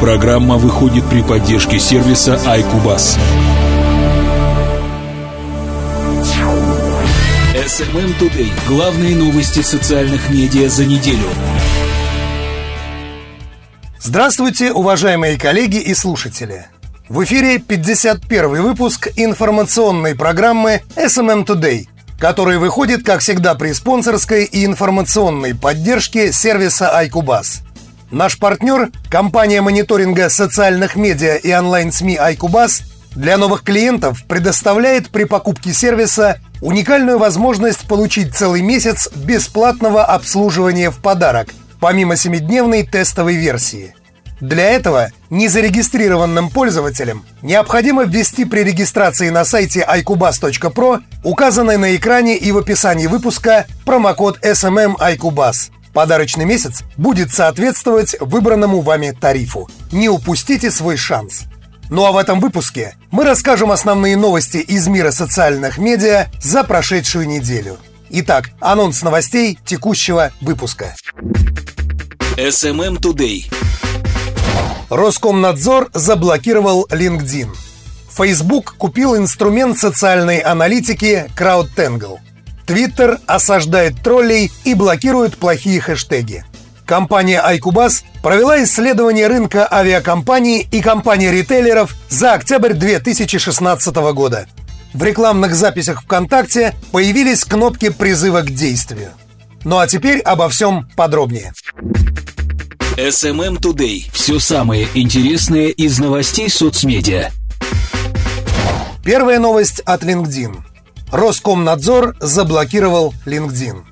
Программа выходит при поддержке сервиса iCubus. SMM Today. Главные новости социальных медиа за неделю. Здравствуйте, уважаемые коллеги и слушатели. В эфире 51 выпуск информационной программы SMM Today, который выходит, как всегда, при спонсорской и информационной поддержке сервиса iCubus – Наш партнер, компания мониторинга социальных медиа и онлайн-СМИ iCubus, для новых клиентов предоставляет при покупке сервиса уникальную возможность получить целый месяц бесплатного обслуживания в подарок, помимо 7-дневной тестовой версии. Для этого незарегистрированным пользователям необходимо ввести при регистрации на сайте iCubus.pro, указанный на экране и в описании выпуска, промокод SMM iCubus – Подарочный месяц будет соответствовать выбранному вами тарифу. Не упустите свой шанс. Ну а в этом выпуске мы расскажем основные новости из мира социальных медиа за прошедшую неделю. Итак, анонс новостей текущего выпуска. SMM Today. Роскомнадзор заблокировал LinkedIn. Facebook купил инструмент социальной аналитики CrowdTangle. Твиттер осаждает троллей и блокирует плохие хэштеги. Компания iCubus провела исследование рынка авиакомпаний и компаний-ритейлеров за октябрь 2016 года. В рекламных записях ВКонтакте появились кнопки призыва к действию. Ну а теперь обо всем подробнее. SMM Today. Все самое интересное из новостей соцмедиа. Первая новость от LinkedIn. Роскомнадзор заблокировал LinkedIn.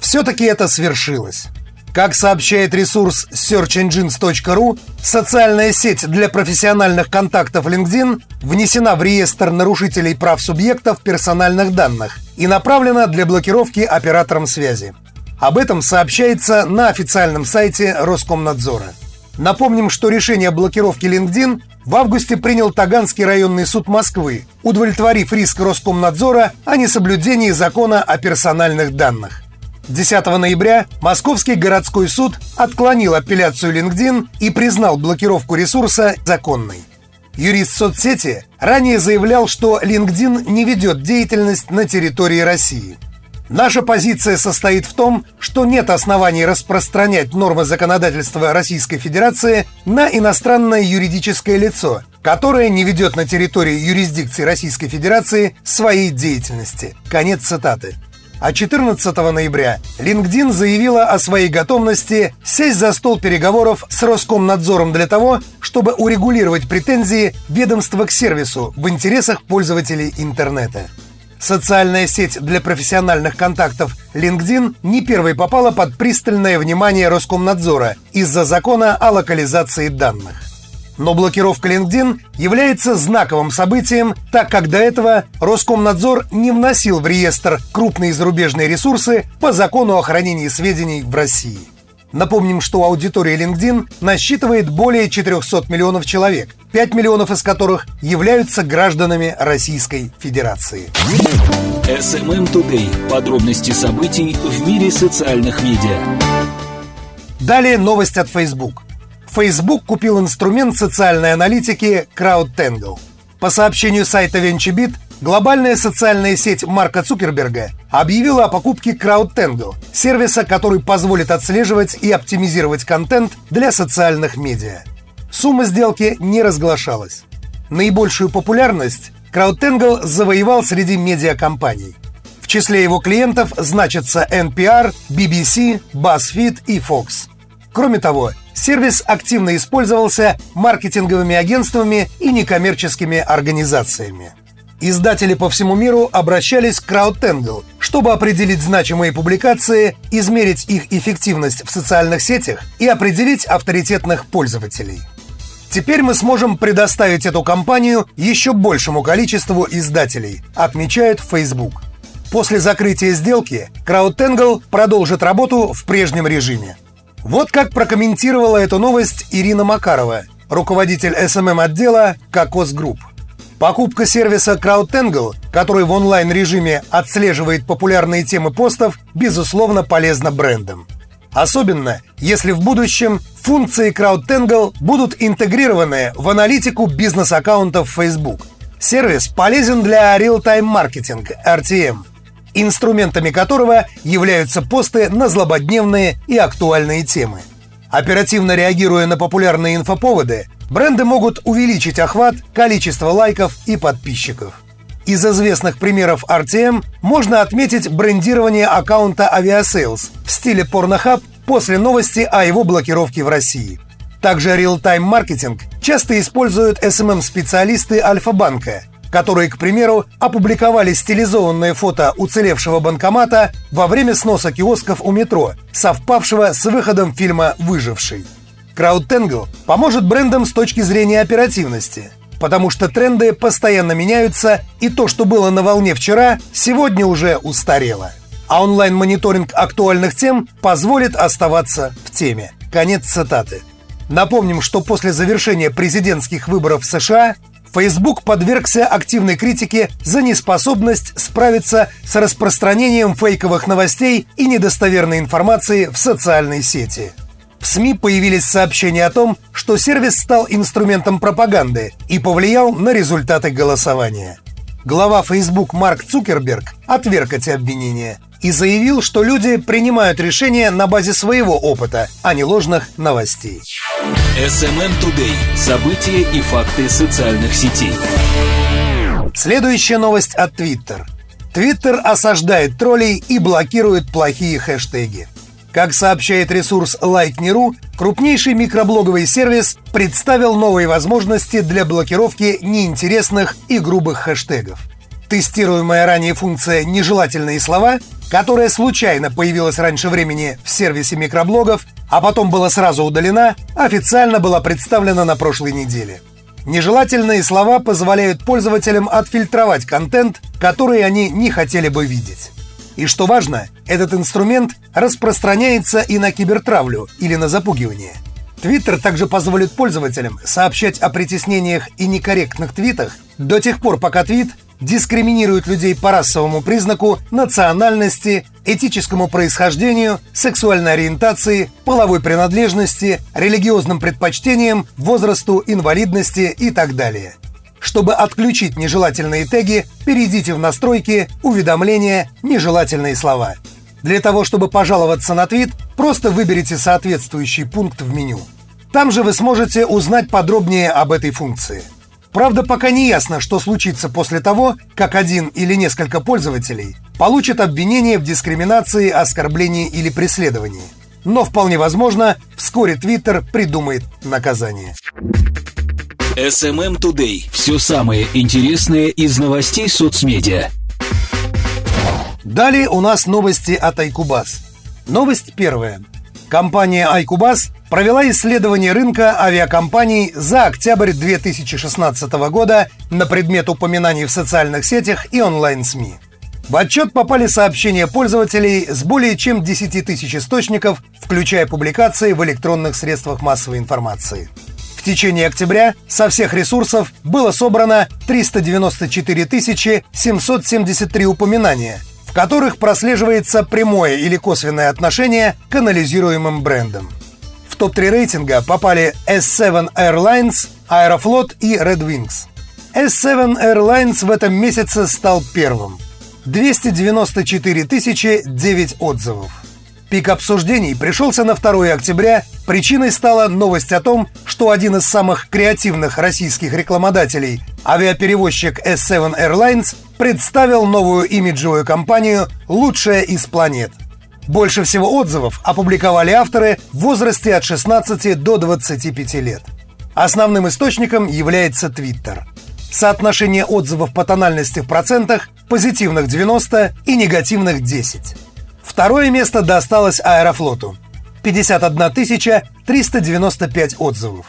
Все-таки это свершилось. Как сообщает ресурс searchengines.ru, социальная сеть для профессиональных контактов LinkedIn внесена в реестр нарушителей прав субъектов персональных данных и направлена для блокировки оператором связи. Об этом сообщается на официальном сайте Роскомнадзора. Напомним, что решение о блокировке LinkedIn в августе принял Таганский районный суд Москвы, удовлетворив риск Роскомнадзора о несоблюдении закона о персональных данных. 10 ноября Московский городской суд отклонил апелляцию LinkedIn и признал блокировку ресурса законной. Юрист соцсети ранее заявлял, что LinkedIn не ведет деятельность на территории России – Наша позиция состоит в том, что нет оснований распространять нормы законодательства Российской Федерации на иностранное юридическое лицо, которое не ведет на территории юрисдикции Российской Федерации своей деятельности. Конец цитаты. А 14 ноября LinkedIn заявила о своей готовности сесть за стол переговоров с Роскомнадзором для того, чтобы урегулировать претензии ведомства к сервису в интересах пользователей интернета. Социальная сеть для профессиональных контактов LinkedIn не первой попала под пристальное внимание Роскомнадзора из-за закона о локализации данных. Но блокировка LinkedIn является знаковым событием, так как до этого Роскомнадзор не вносил в реестр крупные зарубежные ресурсы по закону о хранении сведений в России. Напомним, что аудитория LinkedIn насчитывает более 400 миллионов человек, 5 миллионов из которых являются гражданами Российской Федерации. SMM Today. Подробности событий в мире социальных медиа. Далее новость от Facebook. Facebook купил инструмент социальной аналитики CrowdTangle. По сообщению сайта VentureBeat, Глобальная социальная сеть Марка Цукерберга объявила о покупке CrowdTangle, сервиса, который позволит отслеживать и оптимизировать контент для социальных медиа. Сумма сделки не разглашалась. Наибольшую популярность CrowdTangle завоевал среди медиакомпаний. В числе его клиентов значатся NPR, BBC, BuzzFeed и Fox. Кроме того, сервис активно использовался маркетинговыми агентствами и некоммерческими организациями. Издатели по всему миру обращались к CrowdTangle, чтобы определить значимые публикации, измерить их эффективность в социальных сетях и определить авторитетных пользователей. Теперь мы сможем предоставить эту компанию еще большему количеству издателей, отмечает Facebook. После закрытия сделки CrowdTangle продолжит работу в прежнем режиме. Вот как прокомментировала эту новость Ирина Макарова, руководитель SMM-отдела «Kokoc Group». Покупка сервиса CrowdTangle, который в онлайн-режиме отслеживает популярные темы постов, безусловно полезна брендам. Особенно, если в будущем функции CrowdTangle будут интегрированы в аналитику бизнес-аккаунтов Facebook. Сервис полезен для real-time маркетинг RTM, инструментами которого являются посты на злободневные и актуальные темы. Оперативно реагируя на популярные инфоповоды, бренды могут увеличить охват, количество лайков и подписчиков. Из известных примеров RTM можно отметить брендирование аккаунта Aviasales в стиле Pornhub после новости о его блокировке в России. Также real-time маркетинг часто используют SMM-специалисты Альфа-банка, которые, к примеру, опубликовали стилизованное фото уцелевшего банкомата во время сноса киосков у метро, совпавшего с выходом фильма «Выживший». CrowdTangle поможет брендам с точки зрения оперативности – потому что тренды постоянно меняются, и то, что было на волне вчера, сегодня уже устарело. А онлайн-мониторинг актуальных тем позволит оставаться в теме. Конец цитаты. Напомним, что после завершения президентских выборов в США Facebook подвергся активной критике за неспособность справиться с распространением фейковых новостей и недостоверной информации в социальной сети. В СМИ появились сообщения о том, что сервис стал инструментом пропаганды и повлиял на результаты голосования. Глава Facebook Марк Цукерберг отверг эти обвинения и заявил, что люди принимают решения на базе своего опыта, а не ложных новостей. SMM Today. События и факты социальных сетей. Следующая новость от Twitter. Twitter осаждает троллей и блокирует плохие хэштеги. Как сообщает ресурс Lightning.ru, крупнейший микроблоговый сервис представил новые возможности для блокировки неинтересных и грубых хэштегов. Тестируемая ранее функция «Нежелательные слова», которая случайно появилась раньше времени в сервисе микроблогов, а потом была сразу удалена, официально была представлена на прошлой неделе. Нежелательные слова позволяют пользователям отфильтровать контент, который они не хотели бы видеть. И что важно, этот инструмент распространяется и на кибертравлю или на запугивание. Твиттер также позволит пользователям сообщать о притеснениях и некорректных твитах до тех пор, пока твит дискриминирует людей по расовому признаку, национальности, этическому происхождению, сексуальной ориентации, половой принадлежности, религиозным предпочтениям, возрасту, инвалидности и так далее. Чтобы отключить нежелательные теги, перейдите в настройки, уведомления, нежелательные слова. Для того, чтобы пожаловаться на твит, просто выберите соответствующий пункт в меню. Там же вы сможете узнать подробнее об этой функции. Правда, пока не ясно, что случится после того, как один или несколько пользователей получат обвинение в дискриминации, оскорблении или преследовании. Но вполне возможно, вскоре Twitter придумает наказание. SMM Today. Все самое интересное из новостей соцмедиа. Далее у нас новости от Айкубас. Новость первая. Компания Айкубас провела исследование рынка авиакомпаний за октябрь 2016 года на предмет упоминаний в социальных сетях и онлайн-СМИ. В отчет попали сообщения пользователей с более чем 10 тысяч источников, включая публикации в электронных средствах массовой информации. Течение октября со всех ресурсов было собрано 394 773 упоминания, в которых прослеживается прямое или косвенное отношение к анализируемым брендам. В топ-3 рейтинга попали S7 Airlines, Aeroflot и Red Wings. S7 Airlines в этом месяце стал первым. 294 тысячи 9 отзывов. Пик обсуждений пришелся на 2 октября. Причиной стала новость о том, что один из самых креативных российских рекламодателей, авиаперевозчик S7 Airlines, представил новую имиджевую компанию «Лучшая из планет». Больше всего отзывов опубликовали авторы в возрасте от 16 до 25 лет. Основным источником является Twitter. Соотношение отзывов по тональности в процентах – позитивных 90 и негативных 10. Второе место досталось Аэрофлоту. 51 395 отзывов.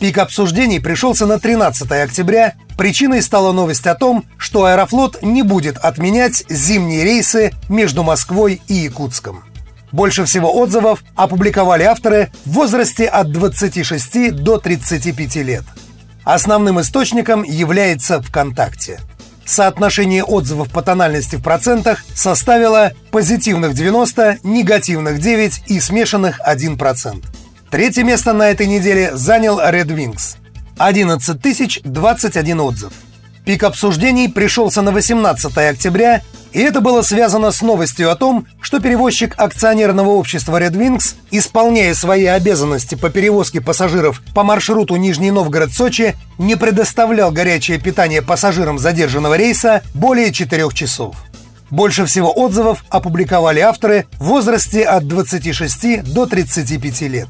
Пик обсуждений пришелся на 13 октября. Причиной стала новость о том, что Аэрофлот не будет отменять зимние рейсы между Москвой и Якутском. Больше всего отзывов опубликовали авторы в возрасте от 26 до 35 лет. Основным источником является ВКонтакте – соотношение отзывов по тональности в процентах составило позитивных 90, негативных 9 и смешанных 1%. Третье место на этой неделе занял Red Wings. 11 тысяч 21 отзыв. Пик обсуждений пришелся на 18 октября, и это было связано с новостью о том, что перевозчик акционерного общества Red Wings, исполняя свои обязанности по перевозке пассажиров по маршруту Нижний Новгород-Сочи, не предоставлял горячее питание пассажирам задержанного рейса более 4 часов. Больше всего отзывов опубликовали авторы в возрасте от 26 до 35 лет.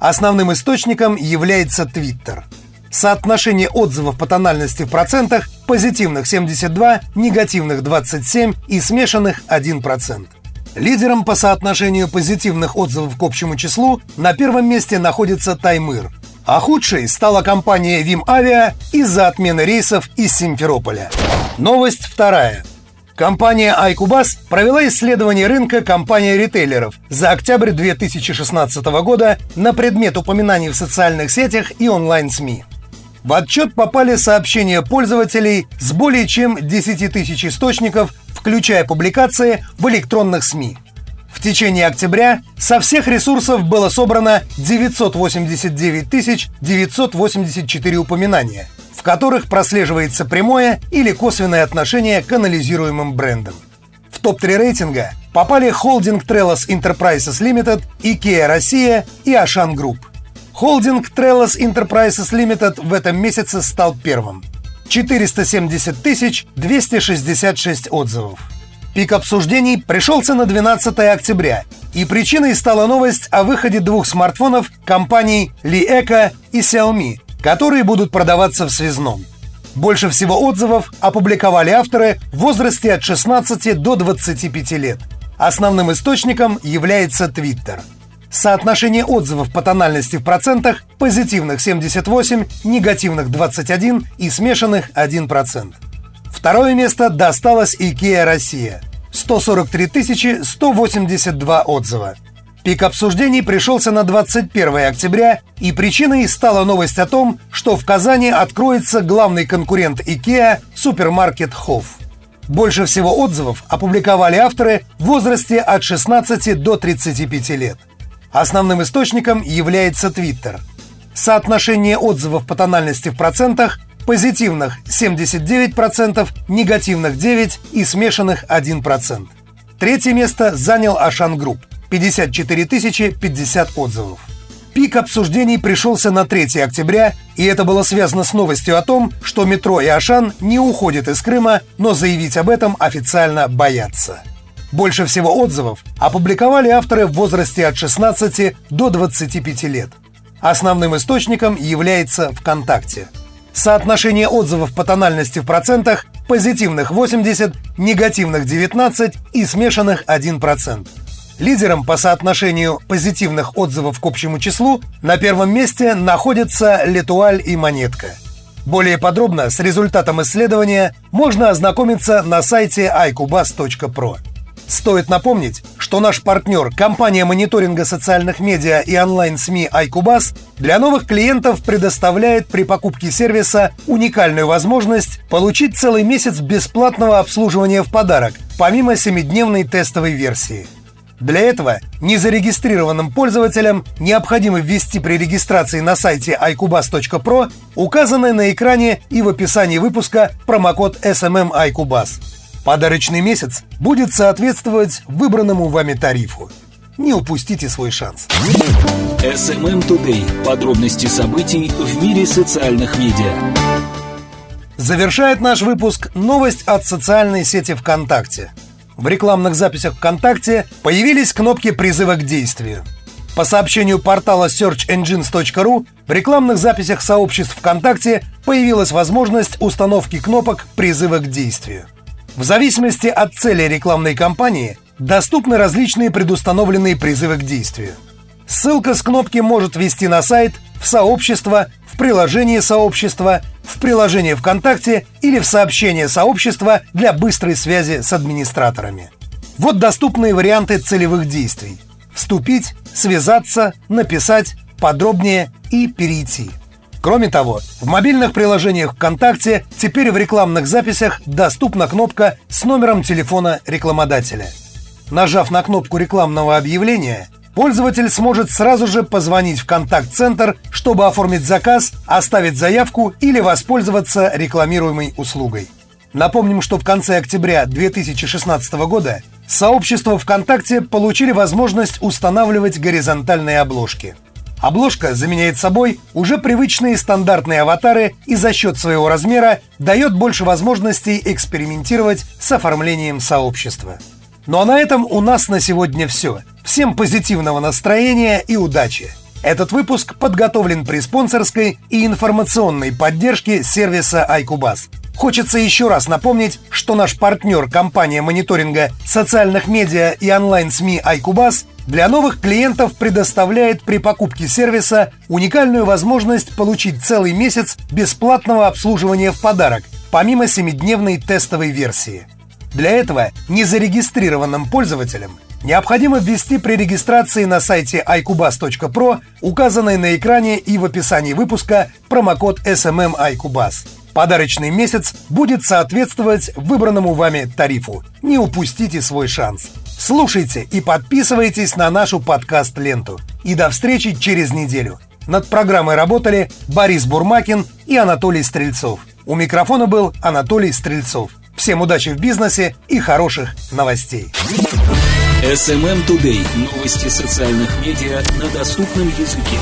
Основным источником является Twitter – Соотношение отзывов по тональности в процентах позитивных 72, негативных 27 и смешанных 1%. Лидером по соотношению позитивных отзывов к общему числу на первом месте находится Таймыр. А худшей стала компания Вим Авиа из-за отмены рейсов из Симферополя. Новость вторая. Компания iCubus провела исследование рынка компаний-ритейлеров за октябрь 2016 года на предмет упоминаний в социальных сетях и онлайн-СМИ. В отчет попали сообщения пользователей с более чем 10 тысяч источников, включая публикации в электронных СМИ. В течение октября со всех ресурсов было собрано 989 984 упоминания, в которых прослеживается прямое или косвенное отношение к анализируемым брендам. В топ-3 рейтинга попали холдинг Trellis Enterprises Limited, IKEA Россия и Ашан Group – Холдинг Trellis Enterprises Limited в этом месяце стал первым. 470 266 отзывов. Пик обсуждений пришелся на 12 октября, и причиной стала новость о выходе двух смартфонов компаний Li-Eco и Xiaomi, которые будут продаваться в связном. Больше всего отзывов опубликовали авторы в возрасте от 16 до 25 лет. Основным источником является Twitter – Соотношение отзывов по тональности в процентах позитивных 78, негативных 21 и смешанных 1%. Второе место досталось IKEA Россия. 143 182 отзыва. Пик обсуждений пришелся на 21 октября, и причиной стала новость о том, что в Казани откроется главный конкурент IKEA – супермаркет Хофф. Больше всего отзывов опубликовали авторы в возрасте от 16 до 35 лет – Основным источником является Twitter. Соотношение отзывов по тональности в процентах позитивных 79%, негативных 9% и смешанных 1%. Третье место занял Ашан Групп – 54 тысячи 50 отзывов. Пик обсуждений пришелся на 3 октября, и это было связано с новостью о том, что метро и Ашан не уходят из Крыма, но заявить об этом официально боятся. Больше всего отзывов опубликовали авторы в возрасте от 16 до 25 лет. Основным источником является ВКонтакте. Соотношение отзывов по тональности в процентах позитивных 80, негативных 19 и смешанных 1%. Лидером по соотношению позитивных отзывов к общему числу на первом месте находятся Летуаль и Монетка. Более подробно с результатом исследования можно ознакомиться на сайте iCubas.pro. Стоит напомнить, что наш партнер, компания мониторинга социальных медиа и онлайн-СМИ iCubas, для новых клиентов предоставляет при покупке сервиса уникальную возможность получить целый месяц бесплатного обслуживания в подарок, помимо 7-дневной тестовой версии. Для этого незарегистрированным пользователям необходимо ввести при регистрации на сайте iCubas.pro указанный на экране и в описании выпуска промокод SMM iCubas. Подарочный месяц будет соответствовать выбранному вами тарифу. Не упустите свой шанс. SMM Today. Подробности событий в мире социальных медиа. Завершает наш выпуск новость от социальной сети ВКонтакте. В рекламных записях ВКонтакте появились кнопки призыва к действию. По сообщению портала searchengines.ru в рекламных записях сообществ ВКонтакте появилась возможность установки кнопок призыва к действию. В зависимости от цели рекламной кампании доступны различные предустановленные призывы к действию. Ссылка с кнопки может вести на сайт, в сообщество, в приложение сообщества, в приложение ВКонтакте или в сообщение сообщества для быстрой связи с администраторами. Вот доступные варианты целевых действий. Вступить, связаться, написать, подробнее и перейти – Кроме того, в мобильных приложениях ВКонтакте теперь в рекламных записях доступна кнопка с номером телефона рекламодателя. Нажав на кнопку рекламного объявления, пользователь сможет сразу же позвонить в контакт-центр, чтобы оформить заказ, оставить заявку или воспользоваться рекламируемой услугой. Напомним, что в конце октября 2016 года сообщества ВКонтакте получили возможность устанавливать горизонтальные обложки – Обложка заменяет собой уже привычные стандартные аватары и за счет своего размера дает больше возможностей экспериментировать с оформлением сообщества. Ну а на этом у нас на сегодня все. Всем позитивного настроения и удачи! Этот выпуск подготовлен при спонсорской и информационной поддержке сервиса iCubus. Хочется еще раз напомнить, что наш партнер компания мониторинга социальных медиа и онлайн-СМИ iCubus для новых клиентов предоставляет при покупке сервиса уникальную возможность получить целый месяц бесплатного обслуживания в подарок, помимо 7-дневной тестовой версии. Для этого незарегистрированным пользователям необходимо ввести при регистрации на сайте iCubus.pro, указанный на экране и в описании выпуска промокод SMM iCubus. Подарочный месяц будет соответствовать выбранному вами тарифу. Не упустите свой шанс. Слушайте и подписывайтесь на нашу подкаст-ленту. И до встречи через неделю. Над программой работали Борис Бурмакин и Анатолий Стрельцов. У микрофона был Анатолий Стрельцов. Всем удачи в бизнесе и хороших новостей. SMM Today. Новости социальных медиа на доступном языке.